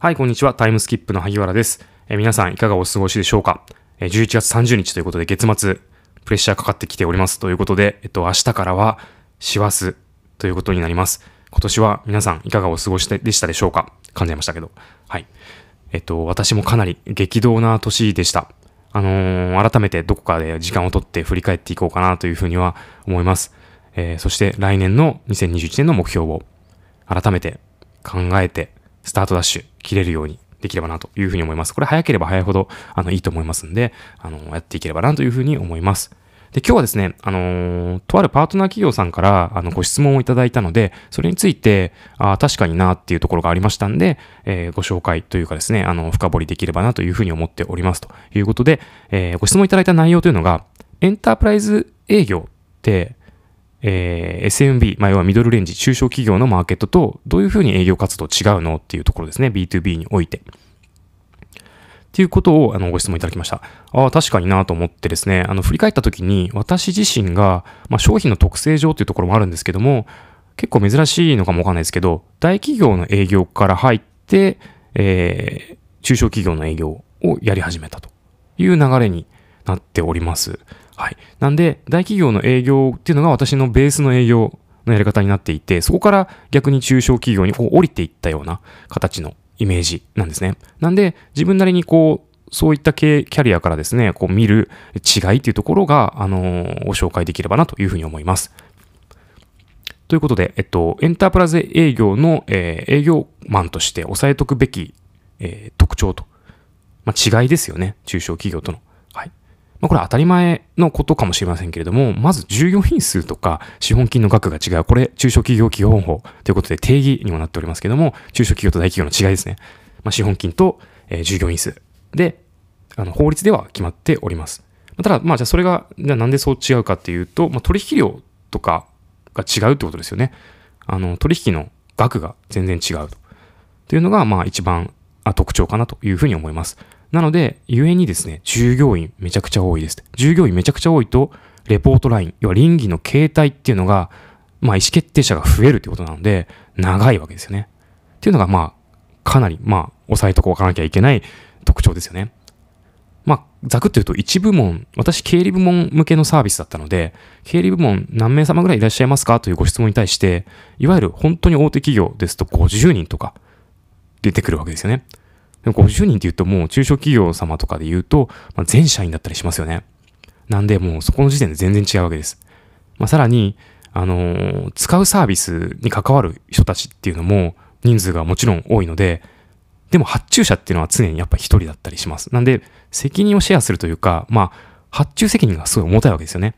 はい、こんにちは。タイムスキップの萩原です。え皆さんいかがお過ごしでしょうか、えー ?11 月30日ということで月末、プレッシャーかかってきております。ということで、えっと、明日からは、師走ということになります。今年は皆さんいかがお過ごしでしたでしょうか？噛んじましたけど。はい。えっと、私もかなり激動な年でした。あのー改めてどこかで時間をとって振り返っていこうかなというふうには思います。えーそして来年の2021年の目標を改めて考えて、スタートダッシュ切れるようにできればなというふうに思います。これ早ければ早いほど、あの、いいと思いますんで、あの、やっていければなというふうに思います。で、今日はですね、あのーとあるパートナー企業さんから、あの、ご質問をいただいたので、それについて、あー確かになっていうところがありましたんで、えーご紹介というかですね、あの、深掘りできればなというふうに思っておりますということで、えーご質問いただいた内容というのが、エンタープライズ営業って、えー SMB、まあ、要はミドルレンジ、中小企業のマーケットとどういうふうに営業活動違うのっていうところですね。B2B において。っていうことをあのご質問いただきました。ああ、確かになと思ってですね、あの振り返った時に私自身が、まあ、商品の特性上というところもあるんですけども、結構珍しいのかもわかんないですけど、大企業の営業から入って、えー中小企業の営業をやり始めたという流れになっております。はい。なんで、大企業の営業っていうのが私のベースの営業のやり方になっていて、そこから逆に中小企業にこう降りていったような形のイメージなんですね。なんで、自分なりにこう、そういった系キャリアからですね、こう見る違いっていうところが、あのーご紹介できればなというふうに思います。ということで、えっと、エンタープライズ営業の、えー営業マンとして押さえとくべき、えー特徴と、まあ、違いですよね。中小企業との。まあ、これは当たり前のことかもしれませんけれども、まず従業員数とか資本金の額が違う。これ、中小企業基本法ということで定義にもなっておりますけども、中小企業と大企業の違いですね。まあ、資本金と、えー従業員数で、あの、法律では決まっております。ただ、まあ、じゃあそれが、じゃあなんでそう違うかっていうと、まあ、取引量とかが違うってことですよね。あの、取引の額が全然違うと。というのが、まあ、一番特徴かなというふうに思います。なので、ゆえにですね、従業員めちゃくちゃ多いです。従業員めちゃくちゃ多いと、レポートライン、要は倫理の形態っていうのが、まあ、意思決定者が増えるということなので、長いわけですよね。っていうのが、まあ、かなり、まあ、押さえとこうかなきゃいけない特徴ですよね。まあ、ざくっと言うと一部門、私経理部門向けのサービスだったので、経理部門何名様ぐらいいらっしゃいますかというご質問に対して、いわゆる本当に大手企業ですと50人とか出てくるわけですよね。でも50人って言うともう中小企業様とかで言うと、まあ、全社員だったりしますよね。なんでもうそこの時点で全然違うわけです。まあ、さらに、あのー使うサービスに関わる人たちっていうのも人数がもちろん多いので、でも発注者っていうのは常にやっぱ一人だったりします。なんで、責任をシェアするというか、まあ、発注責任がすごい重たいわけですよね。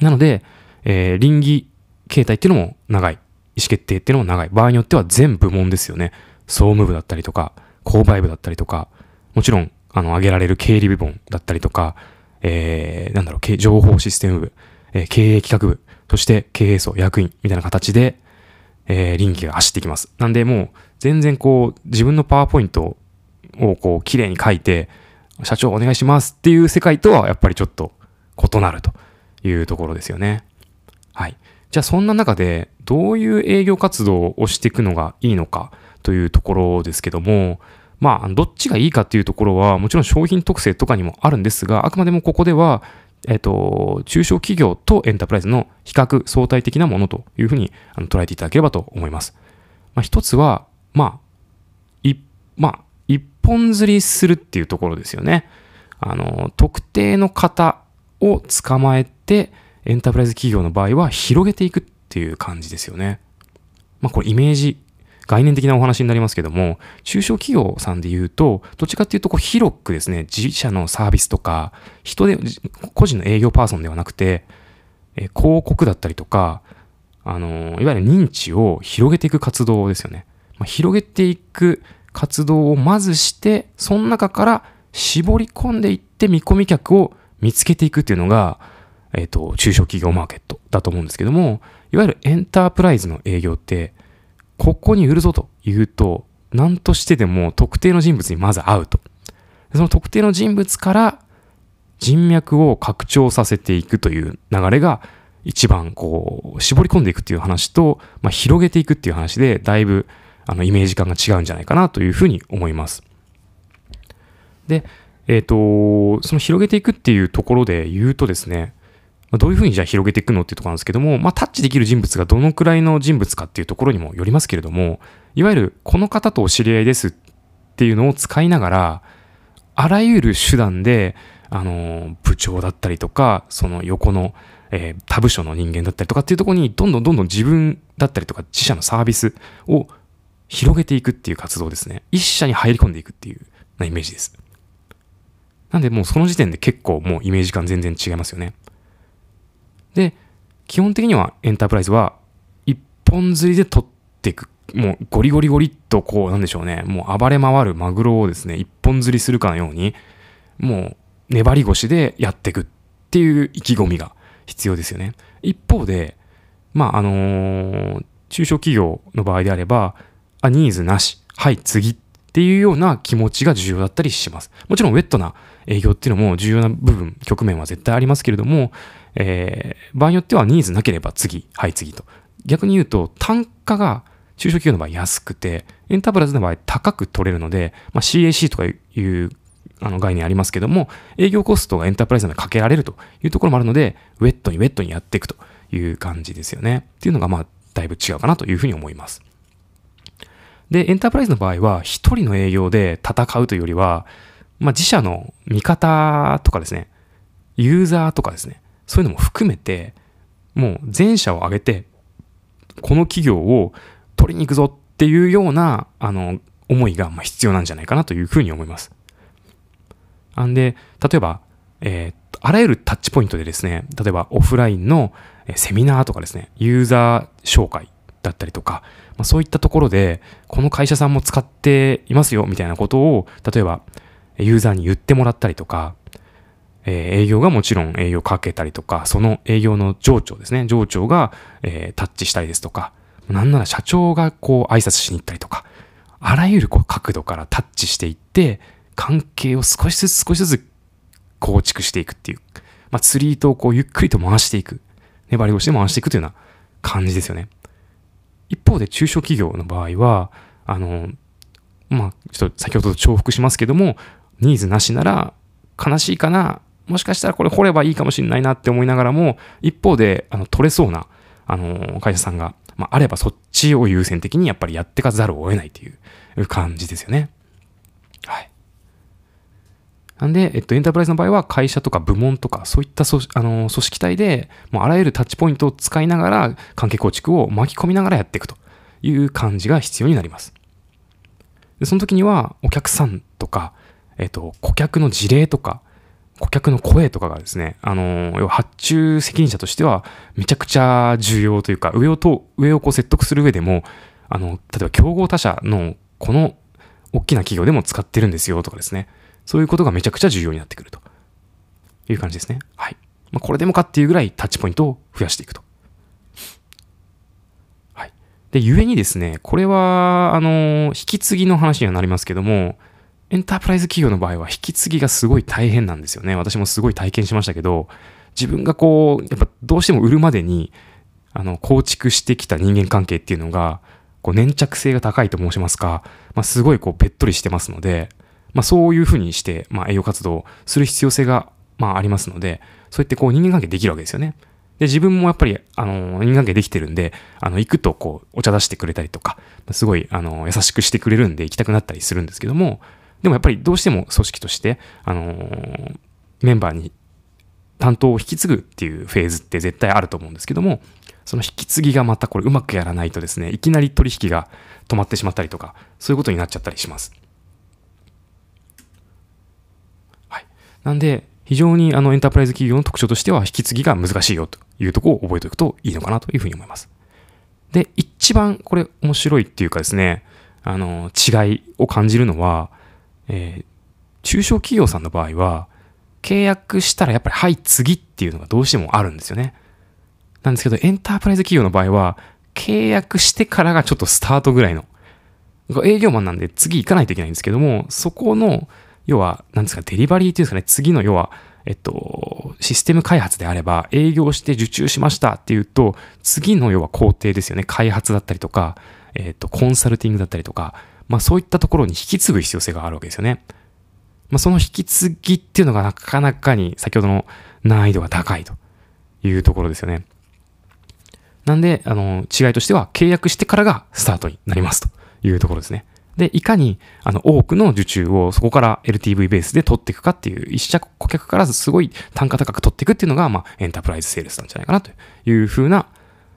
なので、えー倫理形態っていうのも長い。意思決定っていうのも長い。場合によっては全部門ですよね。総務部だったりとか、購買部だったりとか、もちろん、あの、挙げられる経理部門だったりとか、えー、なんだろう、情報システム部、えー経営企画部、そして経営層、役員みたいな形で、えー、臨機が走ってきます。なんで、もう、全然こう、自分のパワーポイントをこう、綺麗に書いて、社長お願いしますっていう世界とはやっぱりちょっと異なるというところですよね。はい。じゃあそんな中でどういう営業活動をしていくのがいいのかというところですけども、まあ、どっちがいいかっていうところはもちろん商品特性とかにもあるんですが、あくまでもここでは、えっと、中小企業とエンタープライズの比較相対的なものというふうにあの捉えていただければと思います。まあ、一つは、まあ、い、まあ、一本釣りするっていうところですよね。あの、特定の方を捕まえて、エンタープライズ企業の場合は広げていくっていう感じですよね。まあ、これイメージ、概念的なお話になりますけども、中小企業さんで言うと、どっちかっていうとこう広くですね、自社のサービスとか、人で、個人の営業パーソンではなくて、えー広告だったりとか、あのいわゆる認知を広げていく活動ですよね。まあ、広げていく活動をまずして、その中から絞り込んでいって見込み客を見つけていくっていうのが、えっ、と、中小企業マーケットだと思うんですけども、いわゆるエンタープライズの営業って、ここに売るぞと言うと、何としてでも特定の人物にまず会うと。その特定の人物から人脈を拡張させていくという流れが一番こう絞り込んでいくっていう話と、まあ、広げていくっていう話でだいぶあの、イメージ感が違うんじゃないかなというふうに思います。で、えっ、ー、と、その広げていくっていうところで言うとですね、どういうふうにじゃあ広げていくのっていうところなんですけども、まあ、タッチできる人物がどのくらいの人物かっていうところにもよりますけれども、いわゆるこの方とお知り合いですっていうのを使いながら、あらゆる手段で、あの、部長だったりとか、その横の、えー、他部署の人間だったりとかっていうところに、どんどんどんどん自分だったりとか、自社のサービスを広げていくっていう活動ですね。一社に入り込んでいくっていうなイメージです。なんでもうその時点で結構もうイメージ感全然違いますよね。で、基本的にはエンタープライズは一本釣りで取っていく。もうゴリゴリゴリっとこうなんでしょうね。もう暴れ回るマグロをですね、一本釣りするかのように、もう粘り腰でやっていくっていう意気込みが必要ですよね。一方で、まあ、あのー、中小企業の場合であれば、あ、ニーズなし。はい、次っっていうような気持ちが重要だったりします。もちろんウェットな営業っていうのも重要な部分、局面は絶対ありますけれども、えー、場合によってはニーズなければ次、はい次と。逆に言うと単価が中小企業の場合安くて、エンタープライズの場合高く取れるので、まあ、CAC とかいうあの概念ありますけども、営業コストがエンタープライズにかけられるというところもあるので、ウェットにウェットにやっていくという感じですよね。っていうのがまあだいぶ違うかなというふうに思います。で、エンタープライズの場合は、一人の営業で戦うというよりは、まあ、自社の味方とかですね、ユーザーとかですね、そういうのも含めて、もう全社を挙げて、この企業を取りに行くぞっていうような、あの、思いが必要なんじゃないかなというふうに思います。あんで、例えば、えー、あらゆるタッチポイントでですね、例えばオフラインのセミナーとかですね、ユーザー紹介だったりとか、まあ、そういったところで、この会社さんも使っていますよみたいなことを、例えばユーザーに言ってもらったりとか、えー、営業がもちろん営業かけたりとか、その営業の上長ですね、上長が、えー、タッチしたりですとか、なんなら社長がこう挨拶しに行ったりとか、あらゆるこう角度からタッチしていって、関係を少しずつ少しずつ構築していくっていう、まあ、釣り糸をこうゆっくりと回していく、粘り腰で回していくというような感じですよね。一方で中小企業の場合は、あの、まあ、ちょっと先ほど重複しますけども、ニーズなしなら悲しいかな、もしかしたらこれ掘ればいいかもしれないなって思いながらも、一方で、あの、取れそうな、あの、会社さんが、まあ、あればそっちを優先的にやっぱりやってかざるを得ないという感じですよね。なんで、えっと、エンタープライズの場合は会社とか部門とか、そういった組あの組織体で、もうあらゆるタッチポイントを使いながら、関係構築を巻き込みながらやっていくという感じが必要になります。でその時には、お客さんとか、えっと、顧客の事例とか、顧客の声とかがですね、あの、要は発注責任者としては、めちゃくちゃ重要というか、上をと、上をこう説得する上でも、あの、例えば競合他社のこの大きな企業でも使ってるんですよとかですね。そういうことがめちゃくちゃ重要になってくるという感じですね。はい。まあ、これでもかっていうぐらいタッチポイントを増やしていくと。はい。で、ゆえにですね、これは、あの、引き継ぎの話にはなりますけども、エンタープライズ企業の場合は引き継ぎがすごい大変なんですよね。私もすごい体験しましたけど、自分がこう、やっぱどうしても売るまでに、あの、構築してきた人間関係っていうのが、こう粘着性が高いと申しますか、まあ、すごいこうべっとりしてますので、まあ、そういうふうにして、まあ、営業活動をする必要性が、まあ、ありますので、そうやってこう人間関係できるわけですよね。で、自分もやっぱり、あの、人間関係できてるんで、あの、行くとこう、お茶出してくれたりとか、すごい、あの、優しくしてくれるんで行きたくなったりするんですけども、でもやっぱりどうしても組織として、あのメンバーに担当を引き継ぐっていうフェーズって絶対あると思うんですけども、その引き継ぎがまたこれうまくやらないとですね、いきなり取引が止まってしまったりとか、そういうことになっちゃったりします。なんで、非常にあのエンタープライズ企業の特徴としては引き継ぎが難しいよというところを覚えておくといいのかなというふうに思います。で、一番これ面白いっていうかですね、あの、違いを感じるのは、えー、中小企業さんの場合は、契約したらやっぱり、はい、次っていうのがどうしてもあるんですよね。なんですけど、エンタープライズ企業の場合は、契約してからがちょっとスタートぐらいの。営業マンなんで次行かないといけないんですけども、そこの要は、なんですか、デリバリーっていうんですかね、次の要は、えっと、システム開発であれば、営業して受注しましたっていうと、次の要は工程ですよね。開発だったりとか、えっと、コンサルティングだったりとか、まあそういったところに引き継ぐ必要性があるわけですよね。まあその引き継ぎっていうのがなかなかに先ほどの難易度が高いというところですよね。なんで、あの、違いとしては契約してからがスタートになりますというところですね。で、いかに、あの、多くの受注をそこから LTV ベースで取っていくかっていう、一社顧客からすごい単価高く取っていくっていうのが、まあ、エンタープライズセールスなんじゃないかなというふうな、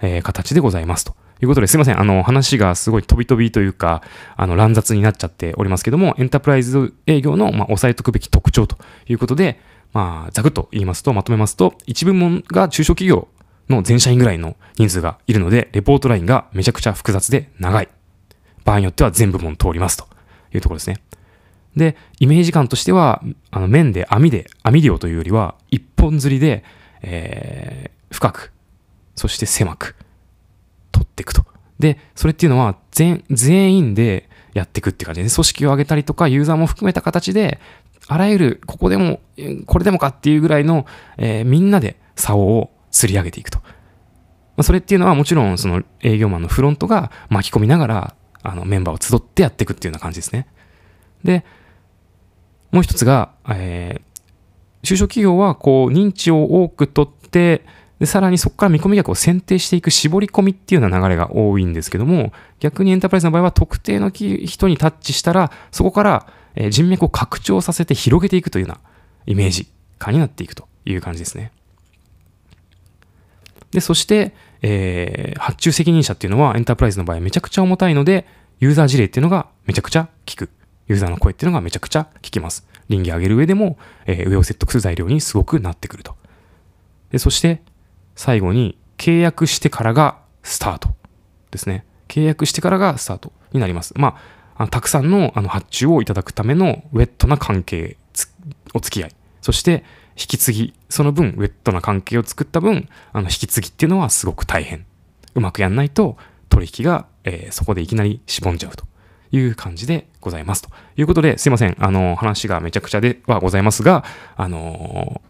えー、形でございますと。いうことですいません。あの、話がすごい飛び飛びというか、あの、乱雑になっちゃっておりますけども、エンタープライズ営業の、まあ、押さえとくべき特徴ということで、まあ、ざくっと言いますと、まとめますと、一部門が中小企業の全社員ぐらいの人数がいるので、レポートラインがめちゃくちゃ複雑で長い。場合によっては全部門通りますというところですね。で、イメージ感としては、あの、面で網で、網漁というよりは、一本釣りで、えー、深く、そして狭く、取っていくと。で、それっていうのは、全、全員でやっていくって感じで、組織を上げたりとか、ユーザーも含めた形で、あらゆる、ここでも、これでもかっていうぐらいの、えー、みんなで竿を釣り上げていくと。まあ、それっていうのはもちろん、その営業マンのフロントが巻き込みながら、あの、メンバーを集ってやっていくっていうような感じですね。で、もう一つが、えー、中小企業は、こう、認知を多く取って、で、さらにそこから見込み客を選定していく絞り込みっていうような流れが多いんですけども、逆にエンタープライズの場合は特定の人にタッチしたら、そこから人脈を拡張させて広げていくというようなイメージ感になっていくという感じですね。で、そして、えー、発注責任者っていうのはエンタープライズの場合めちゃくちゃ重たいので、ユーザー事例っていうのがめちゃくちゃ効く。ユーザーの声っていうのがめちゃくちゃ効きます。倫理上げる上でも、えー、上を説得する材料にすごくなってくると。で、そして、最後に、契約してからがスタートですね。契約してからがスタートになります。まあ、たくさんのあの発注をいただくためのウェットな関係、お付き合い。そして、引き継ぎ、その分、ウェットな関係を作った分、あの、引き継ぎっていうのはすごく大変。うまくやんないと、取引が、えー、そこでいきなりしぼんじゃうという感じでございます。ということで、すいません。あの、話がめちゃくちゃではございますが、あの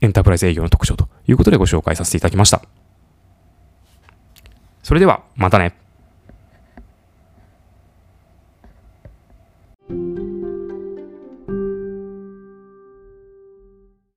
エンタープライズ営業の特徴ということでご紹介させていただきました。それでは、またね。